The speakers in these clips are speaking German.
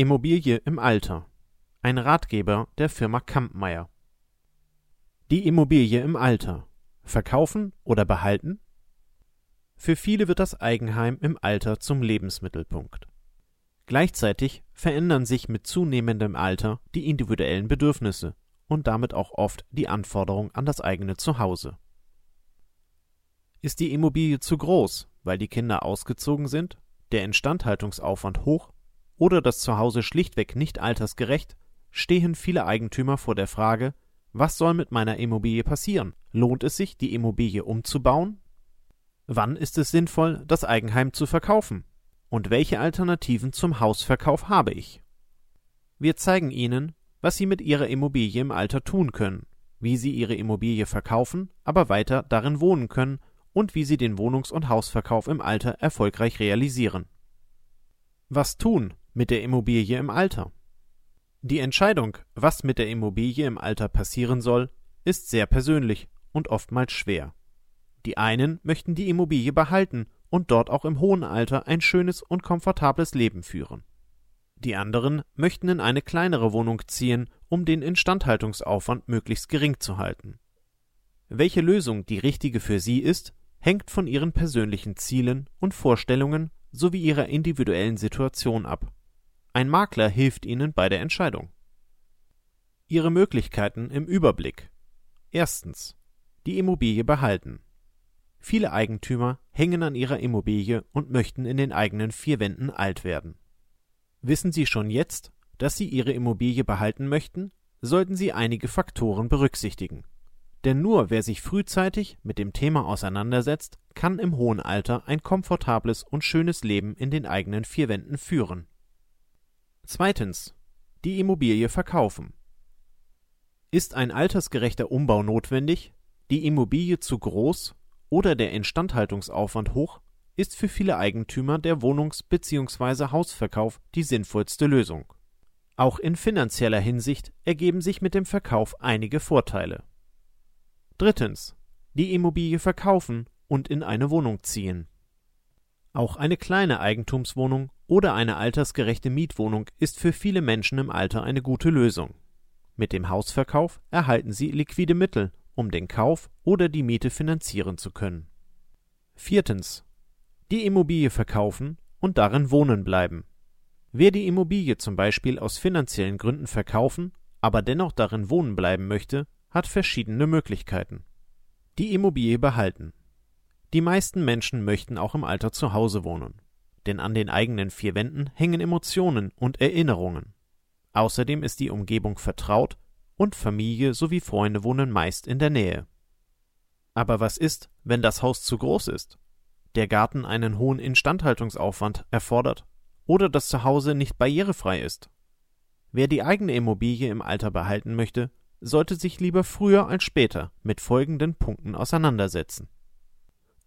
Immobilie im Alter. Ein Ratgeber der Firma Kampmeier. Die Immobilie im Alter. Verkaufen oder behalten? Für viele wird das Eigenheim im Alter zum Lebensmittelpunkt. Gleichzeitig verändern sich mit zunehmendem Alter die individuellen Bedürfnisse und damit auch oft die Anforderung an das eigene Zuhause. Ist die Immobilie zu groß, weil die Kinder ausgezogen sind, der Instandhaltungsaufwand hoch oder das Zuhause schlichtweg nicht altersgerecht, stehen viele Eigentümer vor der Frage, was soll mit meiner Immobilie passieren? Lohnt es sich, die Immobilie umzubauen? Wann ist es sinnvoll, das Eigenheim zu verkaufen? Und welche Alternativen zum Hausverkauf habe ich? Wir zeigen Ihnen, was Sie mit Ihrer Immobilie im Alter tun können, wie Sie Ihre Immobilie verkaufen, aber weiter darin wohnen können und wie Sie den Wohnungs- und Hausverkauf im Alter erfolgreich realisieren. Was tun mit der Immobilie im Alter? Die Entscheidung, was mit der Immobilie im Alter passieren soll, ist sehr persönlich und oftmals schwer. Die einen möchten die Immobilie behalten und dort auch im hohen Alter ein schönes und komfortables Leben führen. Die anderen möchten in eine kleinere Wohnung ziehen, um den Instandhaltungsaufwand möglichst gering zu halten. Welche Lösung die richtige für sie ist, hängt von ihren persönlichen Zielen und Vorstellungen sowie ihrer individuellen Situation ab. Ein Makler hilft Ihnen bei der Entscheidung. Ihre Möglichkeiten im Überblick. Erstens. Die Immobilie behalten. Viele Eigentümer hängen an ihrer Immobilie und möchten in den eigenen vier Wänden alt werden. Wissen Sie schon jetzt, dass Sie Ihre Immobilie behalten möchten, sollten Sie einige Faktoren berücksichtigen. Denn nur wer sich frühzeitig mit dem Thema auseinandersetzt, kann im hohen Alter ein komfortables und schönes Leben in den eigenen vier Wänden führen. Zweitens. Die Immobilie verkaufen. Ist ein altersgerechter Umbau notwendig, die Immobilie zu groß oder der Instandhaltungsaufwand hoch, ist für viele Eigentümer der Wohnungs- bzw. Hausverkauf die sinnvollste Lösung. Auch in finanzieller Hinsicht ergeben sich mit dem Verkauf einige Vorteile. Drittens. Die Immobilie verkaufen und in eine Wohnung ziehen. Auch eine kleine Eigentumswohnung oder eine altersgerechte Mietwohnung ist für viele Menschen im Alter eine gute Lösung. Mit dem Hausverkauf erhalten sie liquide Mittel, um den Kauf oder die Miete finanzieren zu können. Viertens. Die Immobilie verkaufen und darin wohnen bleiben. Wer die Immobilie zum Beispiel aus finanziellen Gründen verkaufen, aber dennoch darin wohnen bleiben möchte, hat verschiedene Möglichkeiten. Die Immobilie behalten. Die meisten Menschen möchten auch im Alter zu Hause wohnen. Denn an den eigenen vier Wänden hängen Emotionen und Erinnerungen. Außerdem ist die Umgebung vertraut und Familie sowie Freunde wohnen meist in der Nähe. Aber was ist, wenn das Haus zu groß ist? Der Garten einen hohen Instandhaltungsaufwand erfordert oder das Zuhause nicht barrierefrei ist? Wer die eigene Immobilie im Alter behalten möchte, sollte sich lieber früher als später mit folgenden Punkten auseinandersetzen.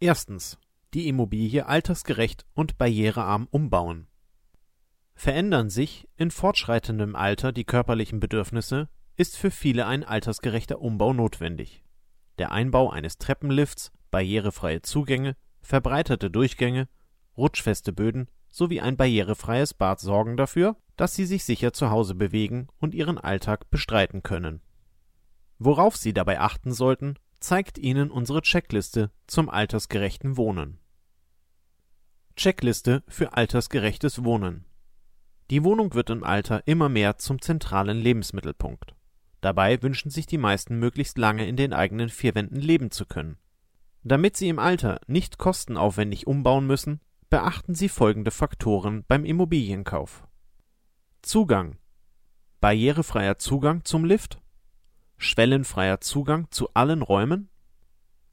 Erstens. Die Immobilie altersgerecht und barrierearm umbauen. Verändern sich in fortschreitendem Alter die körperlichen Bedürfnisse, ist für viele ein altersgerechter Umbau notwendig. Der Einbau eines Treppenlifts, barrierefreie Zugänge, verbreiterte Durchgänge, rutschfeste Böden sowie ein barrierefreies Bad sorgen dafür, dass Sie sich sicher zu Hause bewegen und Ihren Alltag bestreiten können. Worauf Sie dabei achten sollten, zeigt Ihnen unsere Checkliste zum altersgerechten Wohnen. Checkliste für altersgerechtes Wohnen. Die Wohnung wird im Alter immer mehr zum zentralen Lebensmittelpunkt. Dabei wünschen sich die meisten möglichst lange in den eigenen vier Wänden leben zu können. Damit sie im Alter nicht kostenaufwendig umbauen müssen, beachten Sie folgende Faktoren beim Immobilienkauf. Zugang. Barrierefreier Zugang zum Lift. Schwellenfreier Zugang zu allen Räumen.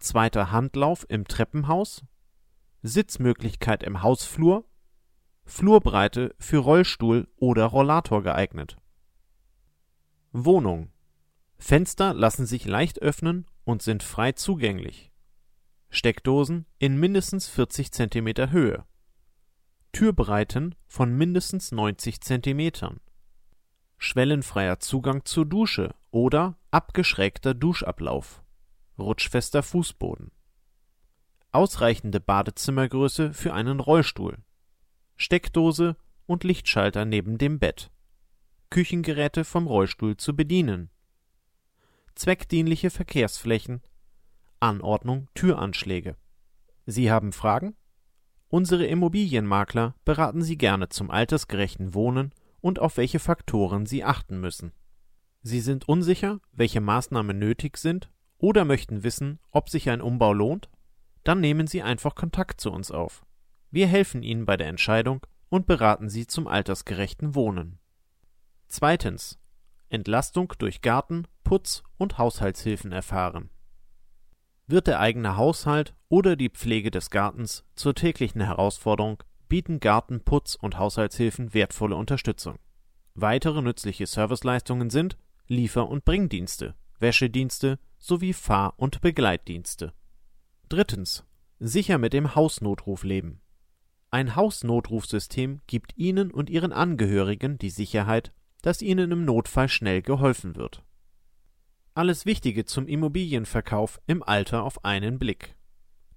Zweiter Handlauf im Treppenhaus. Sitzmöglichkeit im Hausflur. Flurbreite für Rollstuhl oder Rollator geeignet. Wohnung Fenster lassen sich leicht öffnen und sind frei zugänglich. Steckdosen in mindestens 40 cm Höhe. Türbreiten von mindestens 90 cm. Schwellenfreier Zugang zur Dusche oder abgeschrägter Duschablauf. Rutschfester Fußboden. Ausreichende Badezimmergröße für einen Rollstuhl. Steckdose und Lichtschalter neben dem Bett. Küchengeräte vom Rollstuhl zu bedienen. Zweckdienliche Verkehrsflächen. Anordnung Türanschläge. Sie haben Fragen? Unsere Immobilienmakler beraten Sie gerne zum altersgerechten Wohnen und auf welche Faktoren Sie achten müssen. Sie sind unsicher, welche Maßnahmen nötig sind oder möchten wissen, ob sich ein Umbau lohnt? Dann nehmen Sie einfach Kontakt zu uns auf. Wir helfen Ihnen bei der Entscheidung und beraten Sie zum altersgerechten Wohnen. Zweitens. Entlastung durch Garten, Putz und Haushaltshilfen erfahren. Wird der eigene Haushalt oder die Pflege des Gartens zur täglichen Herausforderung, bieten Garten, Putz und Haushaltshilfen wertvolle Unterstützung. Weitere nützliche Serviceleistungen sind Liefer- und Bringdienste, Wäschedienste sowie Fahr- und Begleitdienste. Drittens. Sicher mit dem Hausnotruf leben. Ein Hausnotrufsystem gibt Ihnen und Ihren Angehörigen die Sicherheit, dass Ihnen im Notfall schnell geholfen wird. Alles Wichtige zum Immobilienverkauf im Alter auf einen Blick.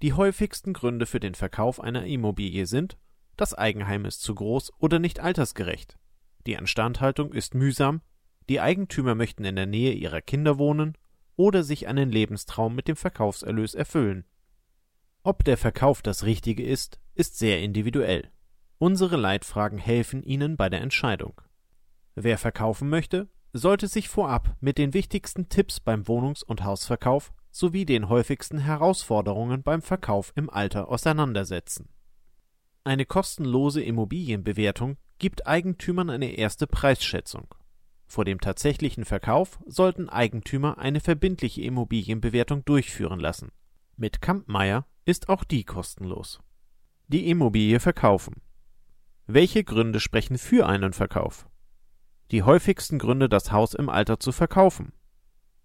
Die häufigsten Gründe für den Verkauf einer Immobilie sind das Eigenheim ist zu groß oder nicht altersgerecht, die Instandhaltung ist mühsam, die Eigentümer möchten in der Nähe ihrer Kinder wohnen oder sich einen Lebenstraum mit dem Verkaufserlös erfüllen. Ob der Verkauf das Richtige ist, ist sehr individuell. Unsere Leitfragen helfen Ihnen bei der Entscheidung. Wer verkaufen möchte, sollte sich vorab mit den wichtigsten Tipps beim Wohnungs- und Hausverkauf sowie den häufigsten Herausforderungen beim Verkauf im Alter auseinandersetzen. Eine kostenlose Immobilienbewertung gibt Eigentümern eine erste Preisschätzung. Vor dem tatsächlichen Verkauf sollten Eigentümer eine verbindliche Immobilienbewertung durchführen lassen. Mit Kampmeier ist auch die kostenlos. Die Immobilie verkaufen. Welche Gründe sprechen für einen Verkauf? Die häufigsten Gründe, das Haus im Alter zu verkaufen.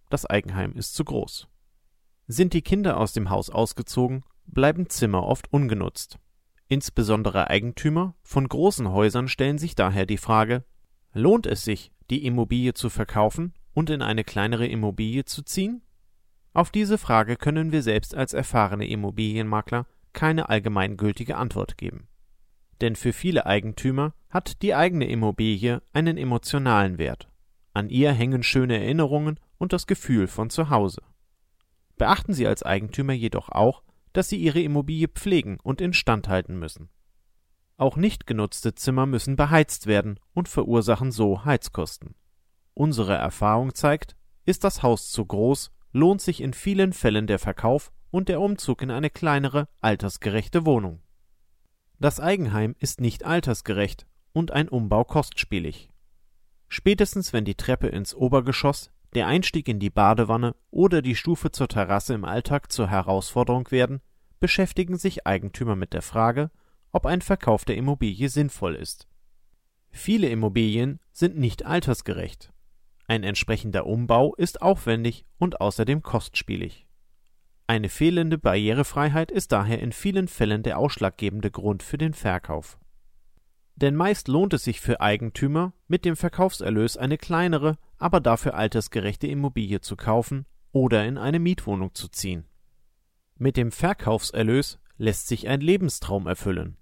Das Eigenheim ist zu groß. Sind die Kinder aus dem Haus ausgezogen, bleiben Zimmer oft ungenutzt. Insbesondere Eigentümer von großen Häusern stellen sich daher die Frage, lohnt es sich, die Immobilie zu verkaufen und in eine kleinere Immobilie zu ziehen? Auf diese Frage können wir selbst als erfahrene Immobilienmakler keine allgemeingültige Antwort geben. Denn für viele Eigentümer hat die eigene Immobilie einen emotionalen Wert. An ihr hängen schöne Erinnerungen und das Gefühl von Zuhause. Beachten Sie als Eigentümer jedoch auch, dass Sie Ihre Immobilie pflegen und instand halten müssen. Auch nicht genutzte Zimmer müssen beheizt werden und verursachen so Heizkosten. Unsere Erfahrung zeigt, ist das Haus zu groß, lohnt sich in vielen Fällen der Verkauf und der Umzug in eine kleinere, altersgerechte Wohnung. Das Eigenheim ist nicht altersgerecht und ein Umbau kostspielig. Spätestens wenn die Treppe ins Obergeschoss, der Einstieg in die Badewanne oder die Stufe zur Terrasse im Alltag zur Herausforderung werden, beschäftigen sich Eigentümer mit der Frage, ob ein Verkauf der Immobilie sinnvoll ist. Viele Immobilien sind nicht altersgerecht. Ein entsprechender Umbau ist aufwendig und außerdem kostspielig. Eine fehlende Barrierefreiheit ist daher in vielen Fällen der ausschlaggebende Grund für den Verkauf. Denn meist lohnt es sich für Eigentümer, mit dem Verkaufserlös eine kleinere, aber dafür altersgerechte Immobilie zu kaufen oder in eine Mietwohnung zu ziehen. Mit dem Verkaufserlös lässt sich ein Lebenstraum erfüllen.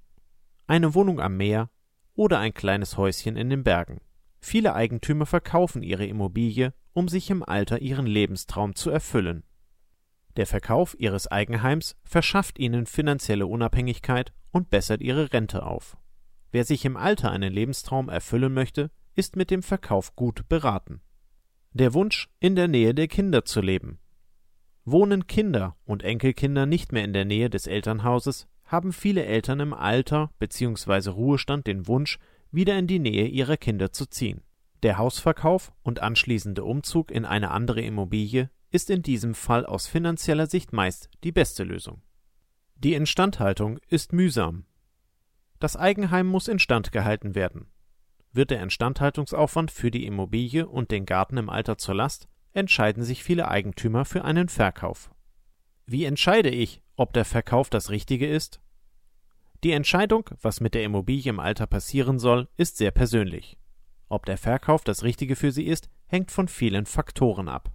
Eine Wohnung am Meer oder ein kleines Häuschen in den Bergen. Viele Eigentümer verkaufen ihre Immobilie, um sich im Alter ihren Lebenstraum zu erfüllen. Der Verkauf ihres Eigenheims verschafft ihnen finanzielle Unabhängigkeit und bessert ihre Rente auf. Wer sich im Alter einen Lebenstraum erfüllen möchte, ist mit dem Verkauf gut beraten. Der Wunsch, in der Nähe der Kinder zu leben. Wohnen Kinder und Enkelkinder nicht mehr in der Nähe des Elternhauses, haben viele Eltern im Alter bzw. Ruhestand den Wunsch, wieder in die Nähe ihrer Kinder zu ziehen. Der Hausverkauf und anschließende Umzug in eine andere Immobilie ist in diesem Fall aus finanzieller Sicht meist die beste Lösung. Die Instandhaltung ist mühsam. Das Eigenheim muss instand gehalten werden. Wird der Instandhaltungsaufwand für die Immobilie und den Garten im Alter zur Last, entscheiden sich viele Eigentümer für einen Verkauf. Wie entscheide ich, ob der Verkauf das Richtige ist? Die Entscheidung, was mit der Immobilie im Alter passieren soll, ist sehr persönlich. Ob der Verkauf das Richtige für Sie ist, hängt von vielen Faktoren ab.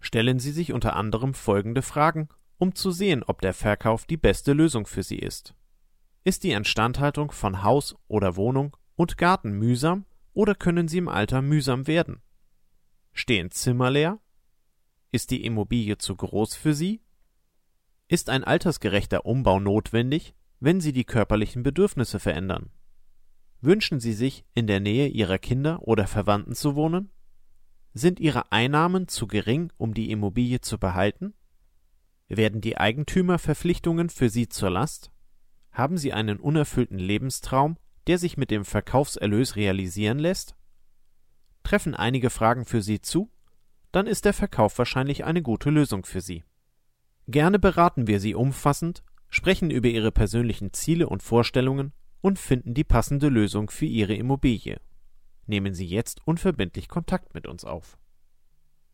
Stellen Sie sich unter anderem folgende Fragen, um zu sehen, ob der Verkauf die beste Lösung für Sie ist. Ist die Instandhaltung von Haus oder Wohnung und Garten mühsam oder können sie im Alter mühsam werden? Stehen Zimmer leer? Ist die Immobilie zu groß für Sie? Ist ein altersgerechter Umbau notwendig, wenn Sie die körperlichen Bedürfnisse verändern? Wünschen Sie sich, in der Nähe Ihrer Kinder oder Verwandten zu wohnen? Sind Ihre Einnahmen zu gering, um die Immobilie zu behalten? Werden die Eigentümerverpflichtungen für Sie zur Last? Haben Sie einen unerfüllten Lebenstraum, der sich mit dem Verkaufserlös realisieren lässt? Treffen einige Fragen für Sie zu? Dann ist der Verkauf wahrscheinlich eine gute Lösung für Sie. Gerne beraten wir Sie umfassend, sprechen über Ihre persönlichen Ziele und Vorstellungen und finden die passende Lösung für Ihre Immobilie. Nehmen Sie jetzt unverbindlich Kontakt mit uns auf.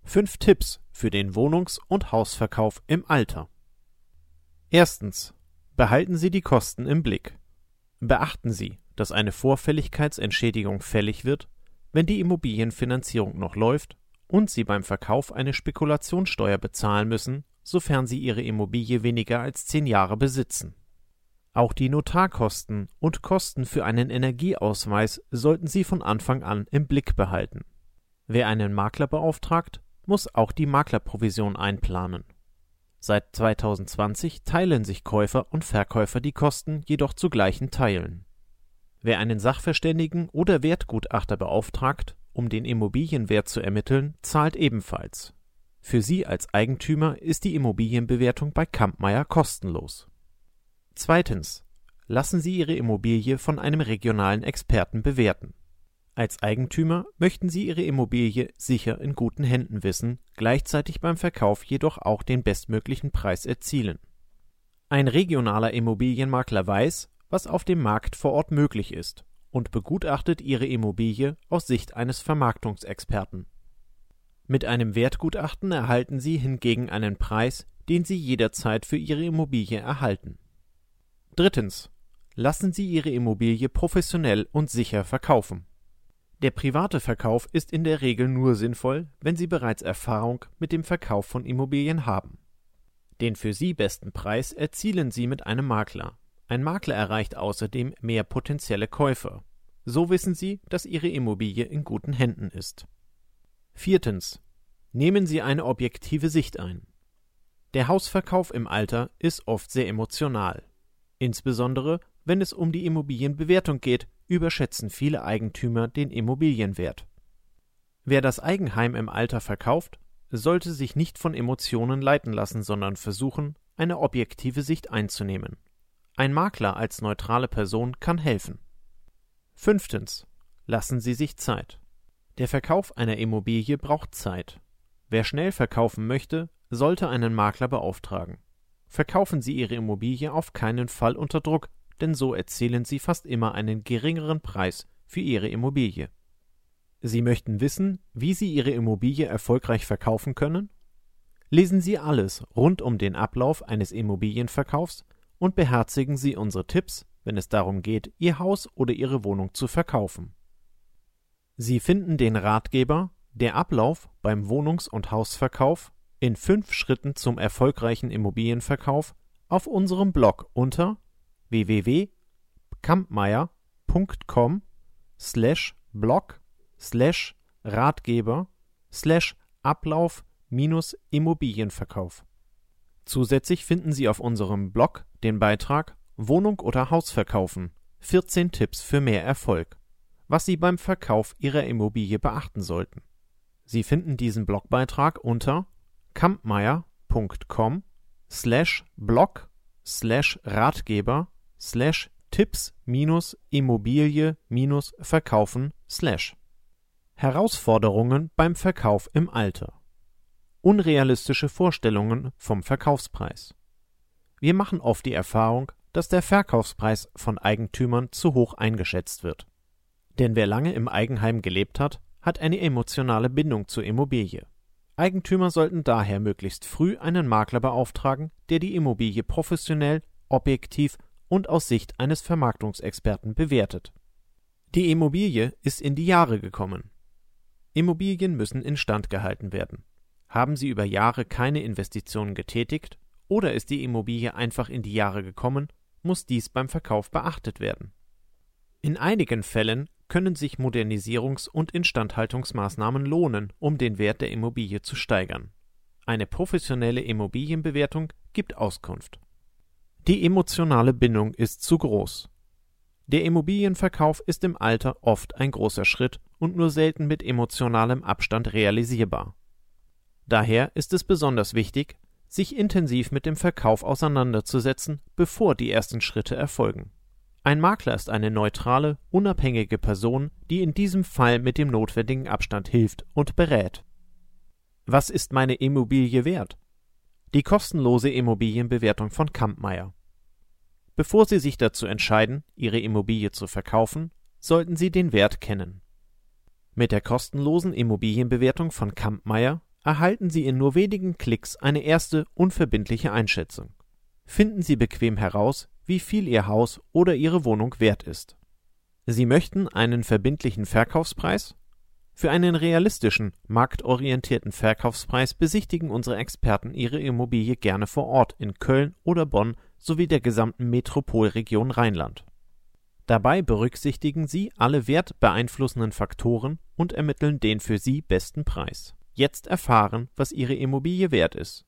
Fünf Tipps für den Wohnungs- und Hausverkauf im Alter. Erstens. Behalten Sie die Kosten im Blick. Beachten Sie, dass eine Vorfälligkeitsentschädigung fällig wird, wenn die Immobilienfinanzierung noch läuft und Sie beim Verkauf eine Spekulationssteuer bezahlen müssen, sofern Sie Ihre Immobilie weniger als zehn Jahre besitzen. Auch die Notarkosten und Kosten für einen Energieausweis sollten Sie von Anfang an im Blick behalten. Wer einen Makler beauftragt, muss auch die Maklerprovision einplanen. Seit 2020 teilen sich Käufer und Verkäufer die Kosten jedoch zu gleichen Teilen. Wer einen Sachverständigen oder Wertgutachter beauftragt, um den Immobilienwert zu ermitteln, zahlt ebenfalls. Für Sie als Eigentümer ist die Immobilienbewertung bei Kampmeier kostenlos. Zweitens. Lassen Sie Ihre Immobilie von einem regionalen Experten bewerten. Als Eigentümer möchten Sie Ihre Immobilie sicher in guten Händen wissen, gleichzeitig beim Verkauf jedoch auch den bestmöglichen Preis erzielen. Ein regionaler Immobilienmakler weiß, was auf dem Markt vor Ort möglich ist und begutachtet Ihre Immobilie aus Sicht eines Vermarktungsexperten. Mit einem Wertgutachten erhalten Sie hingegen einen Preis, den Sie jederzeit für Ihre Immobilie erhalten. Drittens. Lassen Sie Ihre Immobilie professionell und sicher verkaufen. Der private Verkauf ist in der Regel nur sinnvoll, wenn Sie bereits Erfahrung mit dem Verkauf von Immobilien haben. Den für Sie besten Preis erzielen Sie mit einem Makler. Ein Makler erreicht außerdem mehr potenzielle Käufer. So wissen Sie, dass Ihre Immobilie in guten Händen ist. Viertens. Nehmen Sie eine objektive Sicht ein. Der Hausverkauf im Alter ist oft sehr emotional. Insbesondere, wenn es um die Immobilienbewertung geht, überschätzen viele Eigentümer den Immobilienwert. Wer das Eigenheim im Alter verkauft, sollte sich nicht von Emotionen leiten lassen, sondern versuchen, eine objektive Sicht einzunehmen. Ein Makler als neutrale Person kann helfen. Fünftens. Lassen Sie sich Zeit. Der Verkauf einer Immobilie braucht Zeit. Wer schnell verkaufen möchte, sollte einen Makler beauftragen. Verkaufen Sie Ihre Immobilie auf keinen Fall unter Druck, denn so erzielen Sie fast immer einen geringeren Preis für Ihre Immobilie. Sie möchten wissen, wie Sie Ihre Immobilie erfolgreich verkaufen können? Lesen Sie alles rund um den Ablauf eines Immobilienverkaufs und beherzigen Sie unsere Tipps, wenn es darum geht, Ihr Haus oder Ihre Wohnung zu verkaufen. Sie finden den Ratgeber Der Ablauf beim Wohnungs- und Hausverkauf in fünf Schritten zum erfolgreichen Immobilienverkauf auf unserem Blog unter www.kampmeier.com slash blog slash Ratgeber slash Ablauf minus Immobilienverkauf. Zusätzlich finden Sie auf unserem Blog den Beitrag Wohnung oder Haus verkaufen 14 Tipps für mehr Erfolg, was Sie beim Verkauf Ihrer Immobilie beachten sollten. Sie finden diesen Blogbeitrag unter kampmeier.com slash blog slash Ratgeber slash Tipps minus Immobilie minus Verkaufen slash Herausforderungen beim Verkauf im Alter Unrealistische Vorstellungen vom Verkaufspreis Wir machen oft die Erfahrung, dass der Verkaufspreis von Eigentümern zu hoch eingeschätzt wird. Denn wer lange im Eigenheim gelebt hat, hat eine emotionale Bindung zur Immobilie. Eigentümer sollten daher möglichst früh einen Makler beauftragen, der die Immobilie professionell, objektiv und aus Sicht eines Vermarktungsexperten bewertet. Die Immobilie ist in die Jahre gekommen. Immobilien müssen instand gehalten werden. Haben Sie über Jahre keine Investitionen getätigt oder ist die Immobilie einfach in die Jahre gekommen, muss dies beim Verkauf beachtet werden. In einigen Fällen können sich Modernisierungs- und Instandhaltungsmaßnahmen lohnen, um den Wert der Immobilie zu steigern. Eine professionelle Immobilienbewertung gibt Auskunft. Die emotionale Bindung ist zu groß. Der Immobilienverkauf ist im Alter oft ein großer Schritt und nur selten mit emotionalem Abstand realisierbar. Daher ist es besonders wichtig, sich intensiv mit dem Verkauf auseinanderzusetzen, bevor die ersten Schritte erfolgen. Ein Makler ist eine neutrale, unabhängige Person, die in diesem Fall mit dem notwendigen Abstand hilft und berät. Was ist meine Immobilie wert? Die kostenlose Immobilienbewertung von Kampmeier. Bevor Sie sich dazu entscheiden, Ihre Immobilie zu verkaufen, sollten Sie den Wert kennen. Mit der kostenlosen Immobilienbewertung von Kampmeier erhalten Sie in nur wenigen Klicks eine erste unverbindliche Einschätzung. Finden Sie bequem heraus, wie viel Ihr Haus oder Ihre Wohnung wert ist. Sie möchten einen verbindlichen Verkaufspreis? Für einen realistischen, marktorientierten Verkaufspreis besichtigen unsere Experten Ihre Immobilie gerne vor Ort in Köln oder Bonn sowie der gesamten Metropolregion Rheinland. Dabei berücksichtigen sie alle wertbeeinflussenden Faktoren und ermitteln den für sie besten Preis. Jetzt erfahren, was Ihre Immobilie wert ist.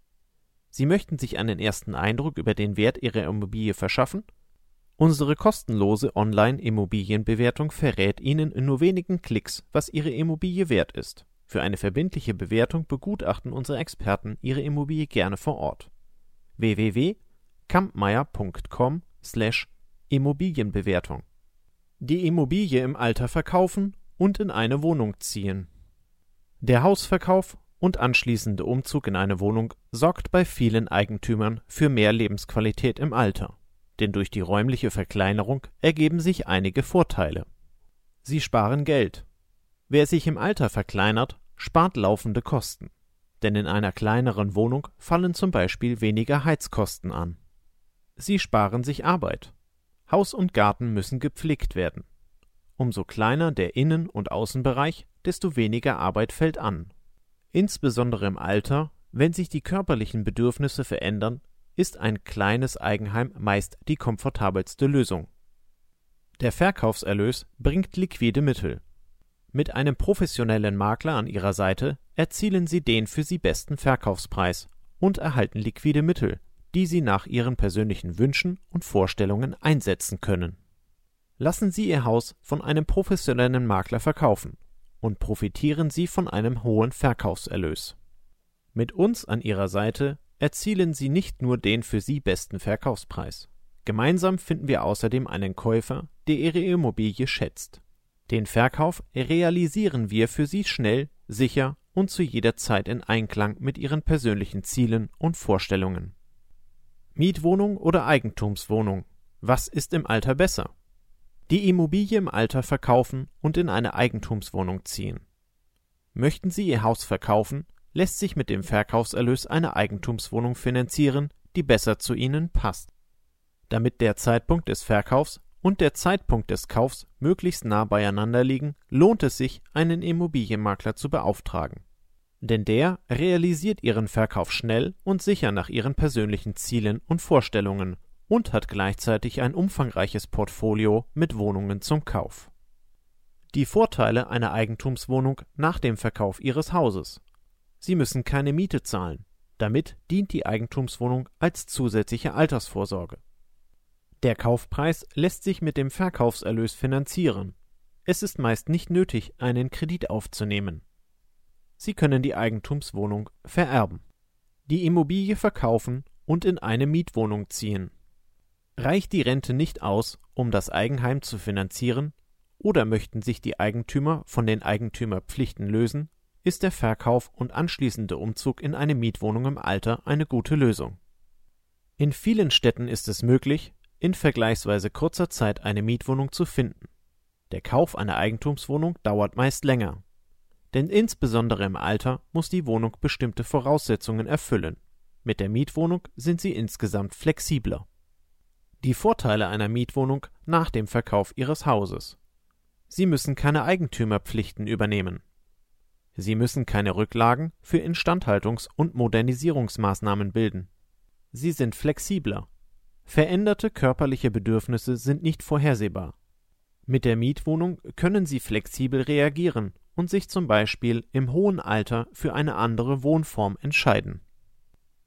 Sie möchten sich einen ersten Eindruck über den Wert Ihrer Immobilie verschaffen? Unsere kostenlose Online-Immobilienbewertung verrät Ihnen in nur wenigen Klicks, was Ihre Immobilie wert ist. Für eine verbindliche Bewertung begutachten unsere Experten Ihre Immobilie gerne vor Ort. www.kampmeier.com slash Immobilienbewertung. Die Immobilie im Alter verkaufen und in eine Wohnung ziehen. Der Hausverkauf und anschließende Umzug in eine Wohnung sorgt bei vielen Eigentümern für mehr Lebensqualität im Alter denn durch die räumliche Verkleinerung ergeben sich einige Vorteile. Sie sparen Geld. Wer sich im Alter verkleinert, spart laufende Kosten. Denn in einer kleineren Wohnung fallen zum Beispiel weniger Heizkosten an. Sie sparen sich Arbeit. Haus und Garten müssen gepflegt werden. Umso kleiner der Innen- und Außenbereich, desto weniger Arbeit fällt an. Insbesondere im Alter, wenn sich die körperlichen Bedürfnisse verändern, ist ein kleines Eigenheim meist die komfortabelste Lösung. Der Verkaufserlös bringt liquide Mittel. Mit einem professionellen Makler an ihrer Seite erzielen sie den für sie besten Verkaufspreis und erhalten liquide Mittel, die sie nach ihren persönlichen Wünschen und Vorstellungen einsetzen können. Lassen Sie Ihr Haus von einem professionellen Makler verkaufen und profitieren Sie von einem hohen Verkaufserlös. Mit uns an Ihrer Seite erzielen sie nicht nur den für sie besten Verkaufspreis. Gemeinsam finden wir außerdem einen Käufer, der ihre Immobilie schätzt. Den Verkauf realisieren wir für sie schnell, sicher und zu jeder Zeit in Einklang mit ihren persönlichen Zielen und Vorstellungen. Mietwohnung oder Eigentumswohnung? Was ist im Alter besser? Die Immobilie im Alter verkaufen und in eine Eigentumswohnung ziehen. Möchten Sie Ihr Haus verkaufen, lässt sich mit dem Verkaufserlös eine Eigentumswohnung finanzieren, die besser zu Ihnen passt. Damit der Zeitpunkt des Verkaufs und der Zeitpunkt des Kaufs möglichst nah beieinander liegen, lohnt es sich, einen Immobilienmakler zu beauftragen. Denn der realisiert Ihren Verkauf schnell und sicher nach Ihren persönlichen Zielen und Vorstellungen und hat gleichzeitig ein umfangreiches Portfolio mit Wohnungen zum Kauf. Die Vorteile einer Eigentumswohnung nach dem Verkauf Ihres Hauses Sie müssen keine Miete zahlen. Damit dient die Eigentumswohnung als zusätzliche Altersvorsorge. Der Kaufpreis lässt sich mit dem Verkaufserlös finanzieren. Es ist meist nicht nötig, einen Kredit aufzunehmen. Sie können die Eigentumswohnung vererben. Die Immobilie verkaufen und in eine Mietwohnung ziehen. Reicht die Rente nicht aus, um das Eigenheim zu finanzieren, oder möchten sich die Eigentümer von den Eigentümerpflichten lösen, ist der Verkauf und anschließende Umzug in eine Mietwohnung im Alter eine gute Lösung. In vielen Städten ist es möglich, in vergleichsweise kurzer Zeit eine Mietwohnung zu finden. Der Kauf einer Eigentumswohnung dauert meist länger. Denn insbesondere im Alter muss die Wohnung bestimmte Voraussetzungen erfüllen. Mit der Mietwohnung sind sie insgesamt flexibler. Die Vorteile einer Mietwohnung nach dem Verkauf ihres Hauses. Sie müssen keine Eigentümerpflichten übernehmen. Sie müssen keine Rücklagen für Instandhaltungs- und Modernisierungsmaßnahmen bilden. Sie sind flexibler. Veränderte körperliche Bedürfnisse sind nicht vorhersehbar. Mit der Mietwohnung können Sie flexibel reagieren und sich zum Beispiel im hohen Alter für eine andere Wohnform entscheiden.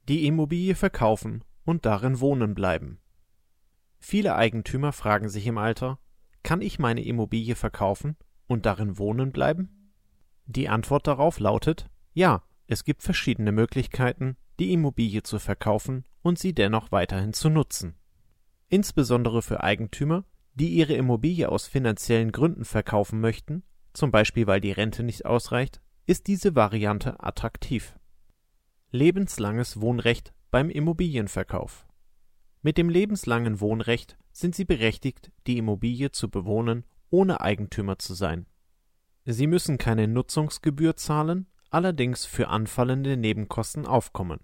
Die Immobilie verkaufen und darin wohnen bleiben. Viele Eigentümer fragen sich im Alter, kann ich meine Immobilie verkaufen und darin wohnen bleiben? Die Antwort darauf lautet ja, es gibt verschiedene Möglichkeiten, die Immobilie zu verkaufen und sie dennoch weiterhin zu nutzen. Insbesondere für Eigentümer, die ihre Immobilie aus finanziellen Gründen verkaufen möchten, zum Beispiel weil die Rente nicht ausreicht, ist diese Variante attraktiv. Lebenslanges Wohnrecht beim Immobilienverkauf. Mit dem lebenslangen Wohnrecht sind Sie berechtigt, die Immobilie zu bewohnen, ohne Eigentümer zu sein. Sie müssen keine Nutzungsgebühr zahlen, allerdings für anfallende Nebenkosten aufkommen.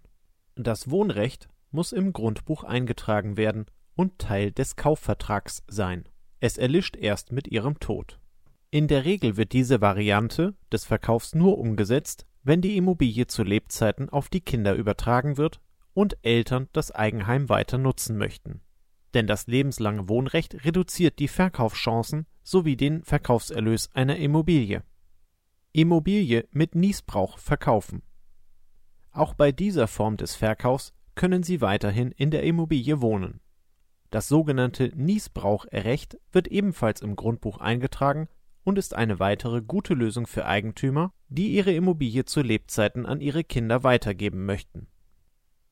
Das Wohnrecht muss im Grundbuch eingetragen werden und Teil des Kaufvertrags sein. Es erlischt erst mit ihrem Tod. In der Regel wird diese Variante des Verkaufs nur umgesetzt, wenn die Immobilie zu Lebzeiten auf die Kinder übertragen wird und Eltern das Eigenheim weiter nutzen möchten. Denn das lebenslange Wohnrecht reduziert die Verkaufschancen sowie den Verkaufserlös einer Immobilie. Immobilie mit Niesbrauch verkaufen. Auch bei dieser Form des Verkaufs können Sie weiterhin in der Immobilie wohnen. Das sogenannte Niesbrauchrecht wird ebenfalls im Grundbuch eingetragen und ist eine weitere gute Lösung für Eigentümer, die ihre Immobilie zu Lebzeiten an ihre Kinder weitergeben möchten.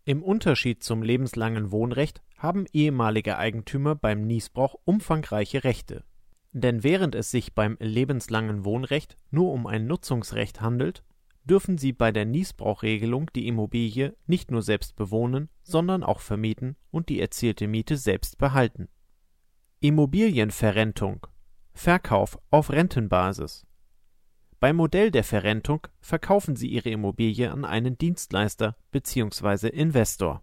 Im Unterschied zum lebenslangen Wohnrecht haben ehemalige Eigentümer beim Niesbrauch umfangreiche Rechte. Denn während es sich beim lebenslangen Wohnrecht nur um ein Nutzungsrecht handelt, dürfen sie bei der Niesbrauchregelung die Immobilie nicht nur selbst bewohnen, sondern auch vermieten und die erzielte Miete selbst behalten. Immobilienverrentung Verkauf auf Rentenbasis Beim Modell der Verrentung verkaufen Sie Ihre Immobilie an einen Dienstleister bzw. Investor.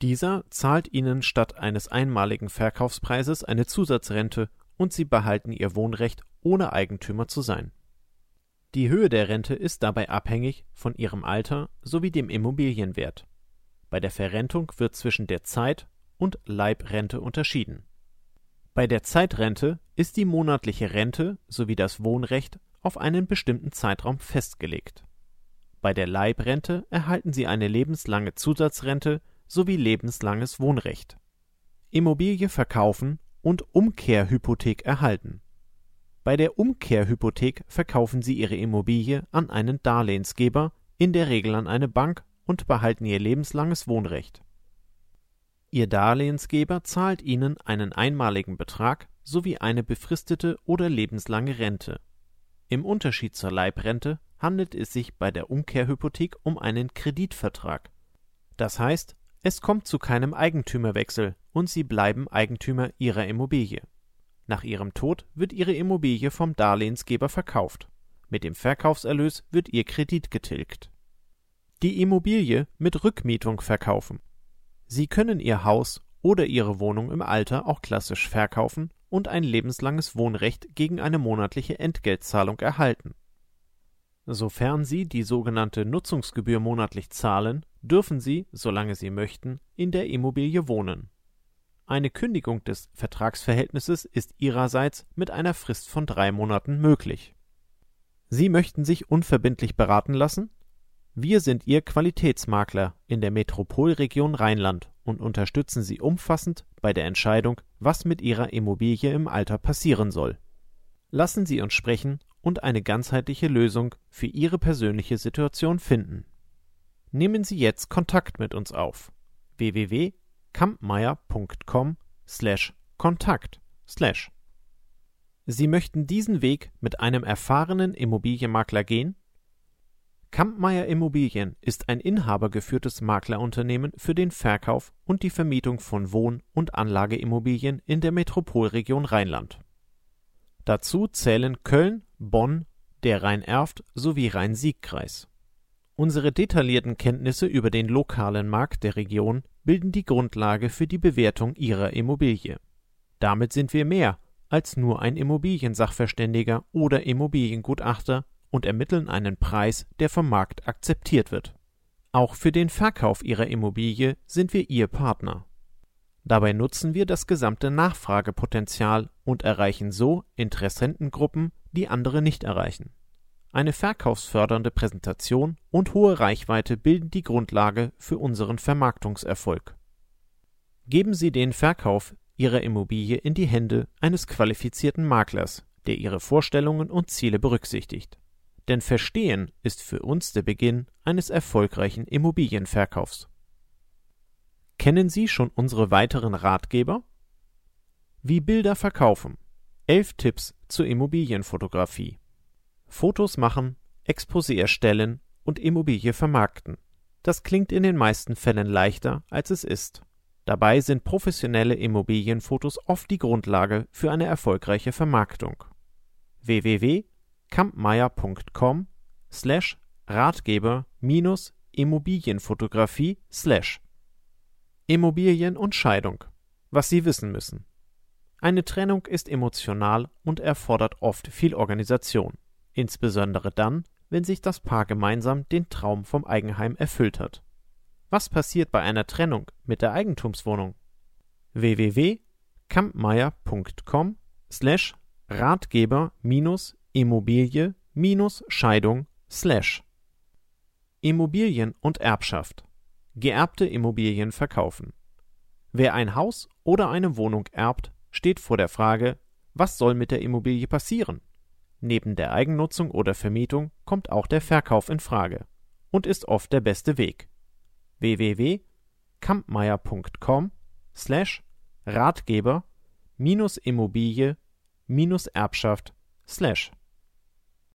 Dieser zahlt Ihnen statt eines einmaligen Verkaufspreises eine Zusatzrente und Sie behalten Ihr Wohnrecht ohne Eigentümer zu sein die Höhe der Rente ist dabei abhängig von ihrem Alter sowie dem Immobilienwert. Bei der Verrentung wird zwischen der Zeit und Leibrente unterschieden. Bei der Zeitrente ist die monatliche Rente sowie das Wohnrecht auf einen bestimmten Zeitraum festgelegt. Bei der Leibrente erhalten Sie eine lebenslange Zusatzrente sowie lebenslanges Wohnrecht. Immobilie verkaufen und Umkehrhypothek erhalten bei der Umkehrhypothek verkaufen Sie Ihre Immobilie an einen Darlehensgeber, in der Regel an eine Bank, und behalten Ihr lebenslanges Wohnrecht. Ihr Darlehensgeber zahlt Ihnen einen einmaligen Betrag sowie eine befristete oder lebenslange Rente. Im Unterschied zur Leibrente handelt es sich bei der Umkehrhypothek um einen Kreditvertrag. Das heißt, es kommt zu keinem Eigentümerwechsel und Sie bleiben Eigentümer Ihrer Immobilie nach ihrem Tod wird ihre Immobilie vom Darlehensgeber verkauft. Mit dem Verkaufserlös wird ihr Kredit getilgt. Die Immobilie mit Rückmietung verkaufen. Sie können Ihr Haus oder Ihre Wohnung im Alter auch klassisch verkaufen und ein lebenslanges Wohnrecht gegen eine monatliche Entgeltzahlung erhalten. Sofern Sie die sogenannte Nutzungsgebühr monatlich zahlen, dürfen Sie, solange Sie möchten, in der Immobilie wohnen eine Kündigung des Vertragsverhältnisses ist ihrerseits mit einer Frist von drei Monaten möglich. Sie möchten sich unverbindlich beraten lassen? Wir sind Ihr Qualitätsmakler in der Metropolregion Rheinland und unterstützen Sie umfassend bei der Entscheidung, was mit Ihrer Immobilie im Alter passieren soll. Lassen Sie uns sprechen und eine ganzheitliche Lösung für Ihre persönliche Situation finden. Nehmen Sie jetzt Kontakt mit uns auf www kampmeier.com slash Kontakt slash. Sie möchten diesen Weg mit einem erfahrenen Immobilienmakler gehen? Kampmeier Immobilien ist ein inhabergeführtes Maklerunternehmen für den Verkauf und die Vermietung von Wohn- und Anlageimmobilien in der Metropolregion Rheinland. Dazu zählen Köln, Bonn, der Rhein-Erft sowie Rhein-Sieg-Kreis. Unsere detaillierten Kenntnisse über den lokalen Markt der Region bilden die Grundlage für die Bewertung Ihrer Immobilie. Damit sind wir mehr als nur ein Immobiliensachverständiger oder Immobiliengutachter und ermitteln einen Preis, der vom Markt akzeptiert wird. Auch für den Verkauf Ihrer Immobilie sind wir Ihr Partner. Dabei nutzen wir das gesamte Nachfragepotenzial und erreichen so Interessentengruppen, die andere nicht erreichen. Eine verkaufsfördernde Präsentation und hohe Reichweite bilden die Grundlage für unseren Vermarktungserfolg. Geben Sie den Verkauf Ihrer Immobilie in die Hände eines qualifizierten Maklers, der Ihre Vorstellungen und Ziele berücksichtigt. Denn Verstehen ist für uns der Beginn eines erfolgreichen Immobilienverkaufs. Kennen Sie schon unsere weiteren Ratgeber? Wie Bilder verkaufen. Elf Tipps zur Immobilienfotografie. Fotos machen, Exposé erstellen und Immobilie vermarkten. Das klingt in den meisten Fällen leichter, als es ist. Dabei sind professionelle Immobilienfotos oft die Grundlage für eine erfolgreiche Vermarktung. www.kampmeier.com slash Ratgeber minus Immobilienfotografie slash Immobilien und Scheidung. Was Sie wissen müssen. Eine Trennung ist emotional und erfordert oft viel Organisation, insbesondere dann, wenn sich das Paar gemeinsam den Traum vom Eigenheim erfüllt hat. Was passiert bei einer Trennung mit der Eigentumswohnung? www.kampmeier.com slash Ratgeber minus Immobilie minus Scheidung slash. Immobilien und Erbschaft. Geerbte Immobilien verkaufen. Wer ein Haus oder eine Wohnung erbt, steht vor der Frage, was soll mit der Immobilie passieren? Neben der Eigennutzung oder Vermietung kommt auch der Verkauf in Frage und ist oft der beste Weg. www.kampmeier.com slash Ratgeber minus Immobilie minus Erbschaft slash